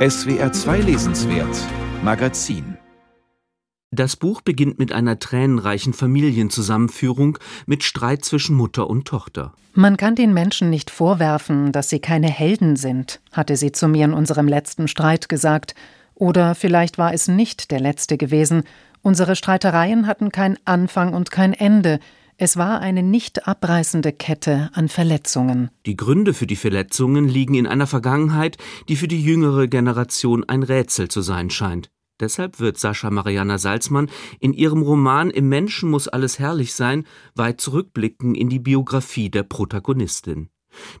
SWR 2 Lesenswert Magazin Das Buch beginnt mit einer tränenreichen Familienzusammenführung mit Streit zwischen Mutter und Tochter. Man kann den Menschen nicht vorwerfen, dass sie keine Helden sind, hatte sie zu mir in unserem letzten Streit gesagt. Oder vielleicht war es nicht der letzte gewesen. Unsere Streitereien hatten kein Anfang und kein Ende. Es war eine nicht abreißende Kette an Verletzungen. Die Gründe für die Verletzungen liegen in einer Vergangenheit, die für die jüngere Generation ein Rätsel zu sein scheint. Deshalb wird Sascha Mariana Salzmann in ihrem Roman Im Menschen muss alles herrlich sein weit zurückblicken in die Biografie der Protagonistin.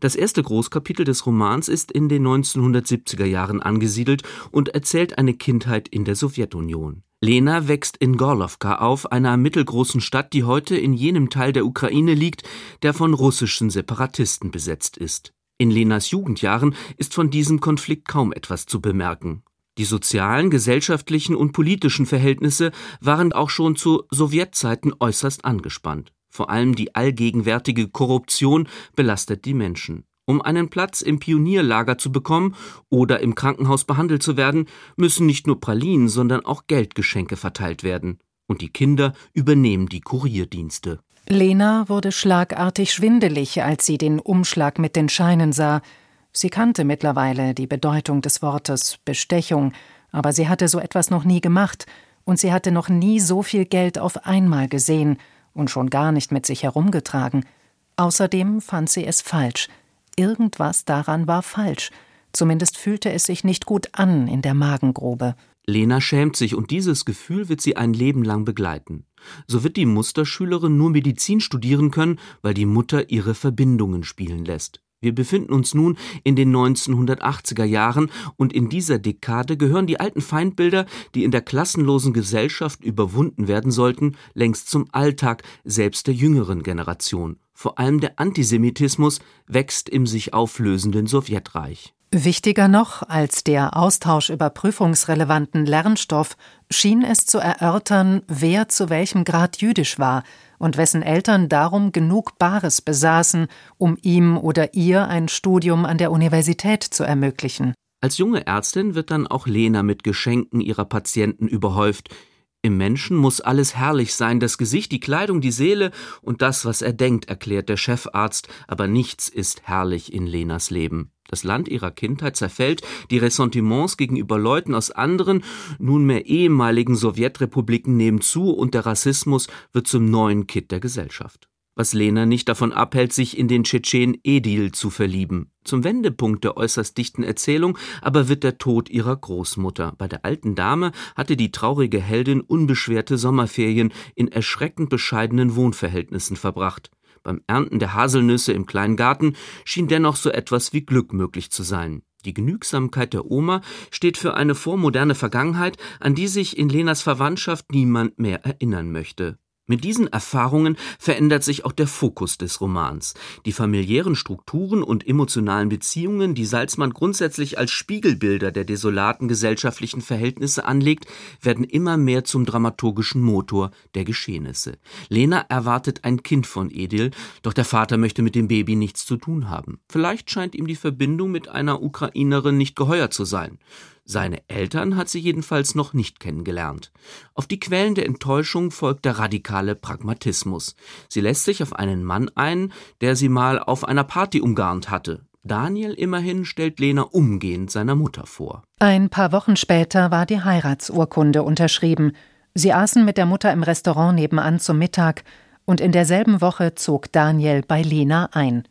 Das erste Großkapitel des Romans ist in den 1970er Jahren angesiedelt und erzählt eine Kindheit in der Sowjetunion. Lena wächst in Gorlowka auf, einer mittelgroßen Stadt, die heute in jenem Teil der Ukraine liegt, der von russischen Separatisten besetzt ist. In Lenas Jugendjahren ist von diesem Konflikt kaum etwas zu bemerken. Die sozialen, gesellschaftlichen und politischen Verhältnisse waren auch schon zu Sowjetzeiten äußerst angespannt. Vor allem die allgegenwärtige Korruption belastet die Menschen. Um einen Platz im Pionierlager zu bekommen oder im Krankenhaus behandelt zu werden, müssen nicht nur Pralinen, sondern auch Geldgeschenke verteilt werden. Und die Kinder übernehmen die Kurierdienste. Lena wurde schlagartig schwindelig, als sie den Umschlag mit den Scheinen sah. Sie kannte mittlerweile die Bedeutung des Wortes Bestechung, aber sie hatte so etwas noch nie gemacht, und sie hatte noch nie so viel Geld auf einmal gesehen und schon gar nicht mit sich herumgetragen. Außerdem fand sie es falsch, Irgendwas daran war falsch. Zumindest fühlte es sich nicht gut an in der Magengrube. Lena schämt sich und dieses Gefühl wird sie ein Leben lang begleiten. So wird die Musterschülerin nur Medizin studieren können, weil die Mutter ihre Verbindungen spielen lässt. Wir befinden uns nun in den 1980er Jahren und in dieser Dekade gehören die alten Feindbilder, die in der klassenlosen Gesellschaft überwunden werden sollten, längst zum Alltag selbst der jüngeren Generation. Vor allem der Antisemitismus wächst im sich auflösenden Sowjetreich. Wichtiger noch als der Austausch über prüfungsrelevanten Lernstoff schien es zu erörtern, wer zu welchem Grad jüdisch war und wessen Eltern darum genug Bares besaßen, um ihm oder ihr ein Studium an der Universität zu ermöglichen. Als junge Ärztin wird dann auch Lena mit Geschenken ihrer Patienten überhäuft, im Menschen muss alles herrlich sein, das Gesicht, die Kleidung, die Seele und das, was er denkt, erklärt der Chefarzt, aber nichts ist herrlich in Lenas Leben. Das Land ihrer Kindheit zerfällt, die Ressentiments gegenüber Leuten aus anderen, nunmehr ehemaligen Sowjetrepubliken nehmen zu und der Rassismus wird zum neuen Kitt der Gesellschaft was Lena nicht davon abhält, sich in den Tschetschen Edil zu verlieben. Zum Wendepunkt der äußerst dichten Erzählung aber wird der Tod ihrer Großmutter. Bei der alten Dame hatte die traurige Heldin unbeschwerte Sommerferien in erschreckend bescheidenen Wohnverhältnissen verbracht. Beim Ernten der Haselnüsse im kleinen Garten schien dennoch so etwas wie Glück möglich zu sein. Die Genügsamkeit der Oma steht für eine vormoderne Vergangenheit, an die sich in Lenas Verwandtschaft niemand mehr erinnern möchte. Mit diesen Erfahrungen verändert sich auch der Fokus des Romans. Die familiären Strukturen und emotionalen Beziehungen, die Salzmann grundsätzlich als Spiegelbilder der desolaten gesellschaftlichen Verhältnisse anlegt, werden immer mehr zum dramaturgischen Motor der Geschehnisse. Lena erwartet ein Kind von Edil, doch der Vater möchte mit dem Baby nichts zu tun haben. Vielleicht scheint ihm die Verbindung mit einer Ukrainerin nicht geheuer zu sein. Seine Eltern hat sie jedenfalls noch nicht kennengelernt. Auf die Quellen der Enttäuschung folgt der radikale Pragmatismus. Sie lässt sich auf einen Mann ein, der sie mal auf einer Party umgarnt hatte. Daniel immerhin stellt Lena umgehend seiner Mutter vor. Ein paar Wochen später war die Heiratsurkunde unterschrieben. Sie aßen mit der Mutter im Restaurant nebenan zum Mittag und in derselben Woche zog Daniel bei Lena ein.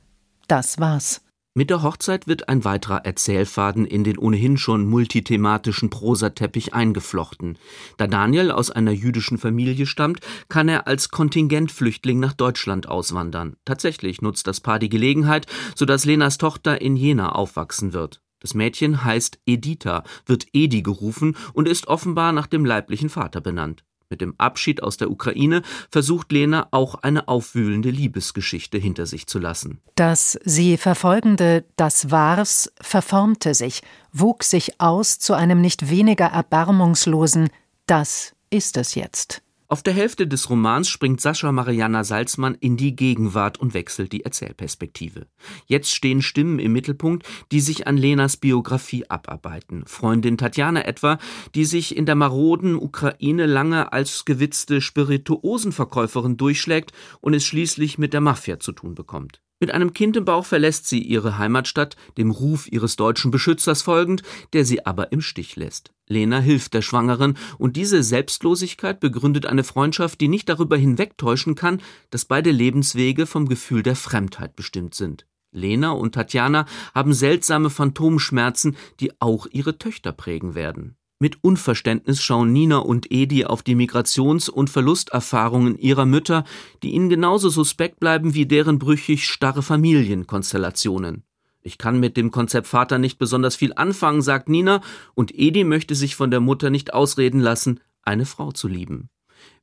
Das war's. Mit der Hochzeit wird ein weiterer Erzählfaden in den ohnehin schon multithematischen Prosateppich eingeflochten. Da Daniel aus einer jüdischen Familie stammt, kann er als Kontingentflüchtling nach Deutschland auswandern. Tatsächlich nutzt das Paar die Gelegenheit, sodass Lenas Tochter in Jena aufwachsen wird. Das Mädchen heißt Editha, wird Edi gerufen und ist offenbar nach dem leiblichen Vater benannt. Mit dem Abschied aus der Ukraine versucht Lena auch eine aufwühlende Liebesgeschichte hinter sich zu lassen. Das sie verfolgende Das war's verformte sich, wuchs sich aus zu einem nicht weniger erbarmungslosen Das ist es jetzt. Auf der Hälfte des Romans springt Sascha Mariana Salzmann in die Gegenwart und wechselt die Erzählperspektive. Jetzt stehen Stimmen im Mittelpunkt, die sich an Lenas Biografie abarbeiten. Freundin Tatjana etwa, die sich in der maroden Ukraine lange als gewitzte Spirituosenverkäuferin durchschlägt und es schließlich mit der Mafia zu tun bekommt. Mit einem Kind im Bauch verlässt sie ihre Heimatstadt, dem Ruf ihres deutschen Beschützers folgend, der sie aber im Stich lässt. Lena hilft der Schwangeren, und diese Selbstlosigkeit begründet eine Freundschaft, die nicht darüber hinwegtäuschen kann, dass beide Lebenswege vom Gefühl der Fremdheit bestimmt sind. Lena und Tatjana haben seltsame Phantomschmerzen, die auch ihre Töchter prägen werden. Mit Unverständnis schauen Nina und Edi auf die Migrations- und Verlusterfahrungen ihrer Mütter, die ihnen genauso suspekt bleiben wie deren brüchig starre Familienkonstellationen. Ich kann mit dem Konzept Vater nicht besonders viel anfangen, sagt Nina, und Edi möchte sich von der Mutter nicht ausreden lassen, eine Frau zu lieben.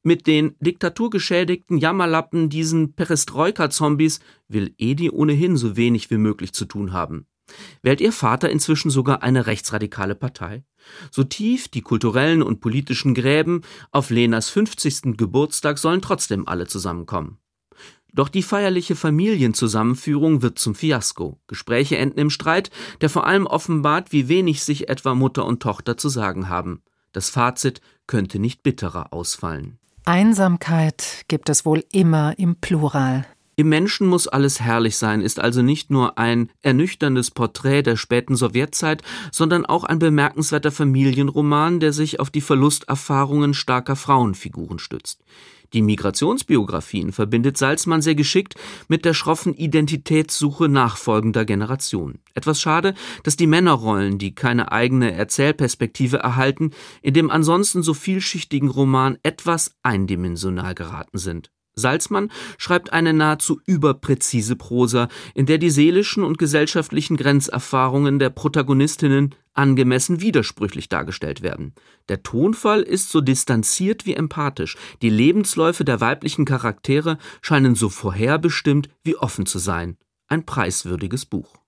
Mit den diktaturgeschädigten Jammerlappen, diesen Perestroika-Zombies, will Edi ohnehin so wenig wie möglich zu tun haben. Wählt ihr Vater inzwischen sogar eine rechtsradikale Partei? So tief die kulturellen und politischen Gräben, auf Lenas 50. Geburtstag sollen trotzdem alle zusammenkommen. Doch die feierliche Familienzusammenführung wird zum Fiasko. Gespräche enden im Streit, der vor allem offenbart, wie wenig sich etwa Mutter und Tochter zu sagen haben. Das Fazit könnte nicht bitterer ausfallen. Einsamkeit gibt es wohl immer im Plural. Im Menschen muss alles herrlich sein ist also nicht nur ein ernüchterndes Porträt der späten Sowjetzeit, sondern auch ein bemerkenswerter Familienroman, der sich auf die Verlusterfahrungen starker Frauenfiguren stützt. Die Migrationsbiografien verbindet Salzmann sehr geschickt mit der schroffen Identitätssuche nachfolgender Generationen. Etwas schade, dass die Männerrollen, die keine eigene Erzählperspektive erhalten, in dem ansonsten so vielschichtigen Roman etwas eindimensional geraten sind. Salzmann schreibt eine nahezu überpräzise Prosa, in der die seelischen und gesellschaftlichen Grenzerfahrungen der Protagonistinnen angemessen widersprüchlich dargestellt werden. Der Tonfall ist so distanziert wie empathisch, die Lebensläufe der weiblichen Charaktere scheinen so vorherbestimmt wie offen zu sein. Ein preiswürdiges Buch.